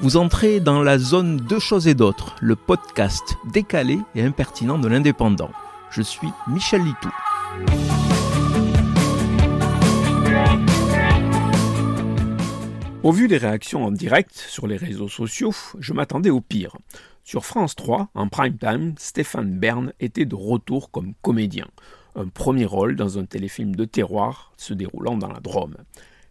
Vous entrez dans la zone Deux choses et d'autres, le podcast décalé et impertinent de l'indépendant. Je suis Michel Litou. Au vu des réactions en direct sur les réseaux sociaux, je m'attendais au pire. Sur France 3, en prime time, Stéphane Bern était de retour comme comédien. Un premier rôle dans un téléfilm de terroir se déroulant dans la Drôme.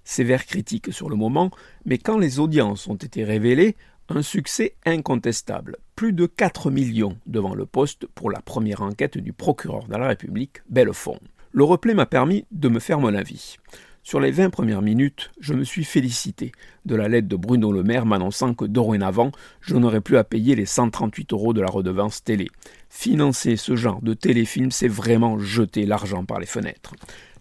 Sévère critique sur le moment, mais quand les audiences ont été révélées, un succès incontestable. Plus de 4 millions devant le poste pour la première enquête du procureur de la République, Bellefond. Le replay m'a permis de me faire mon avis. Sur les 20 premières minutes, je me suis félicité de la lettre de Bruno Le Maire m'annonçant que dorénavant, je n'aurais plus à payer les 138 euros de la redevance télé. Financer ce genre de téléfilm, c'est vraiment jeter l'argent par les fenêtres.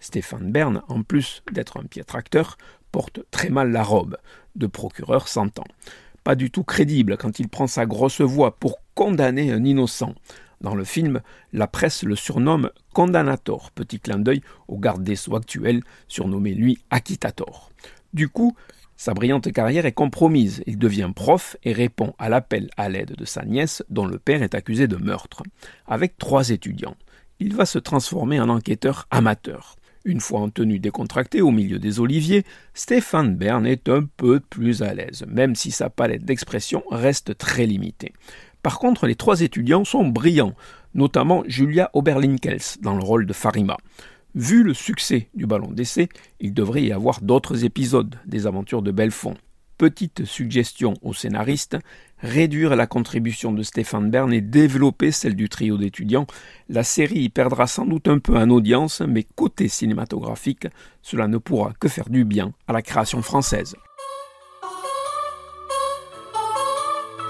Stéphane Bern, en plus d'être un piètre acteur, porte très mal la robe de procureur s'entend. Pas du tout crédible quand il prend sa grosse voix pour condamner un innocent. Dans le film, la presse le surnomme Condanator, petit clin d'œil au garde des Sceaux actuel, surnommé lui Acquitator. Du coup, sa brillante carrière est compromise. Il devient prof et répond à l'appel à l'aide de sa nièce, dont le père est accusé de meurtre. Avec trois étudiants, il va se transformer en enquêteur amateur. Une fois en tenue décontractée au milieu des oliviers, Stéphane Bern est un peu plus à l'aise, même si sa palette d'expression reste très limitée. Par contre, les trois étudiants sont brillants, notamment Julia Oberlinkels dans le rôle de Farima. Vu le succès du ballon d'essai, il devrait y avoir d'autres épisodes des aventures de Belfond petite suggestion au scénariste, réduire la contribution de Stéphane Bern et développer celle du trio d'étudiants. La série y perdra sans doute un peu en audience, mais côté cinématographique, cela ne pourra que faire du bien à la création française.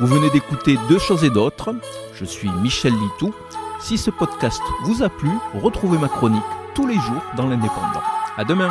Vous venez d'écouter Deux choses et d'autres. Je suis Michel Litou. Si ce podcast vous a plu, retrouvez ma chronique tous les jours dans l'Indépendant. À demain!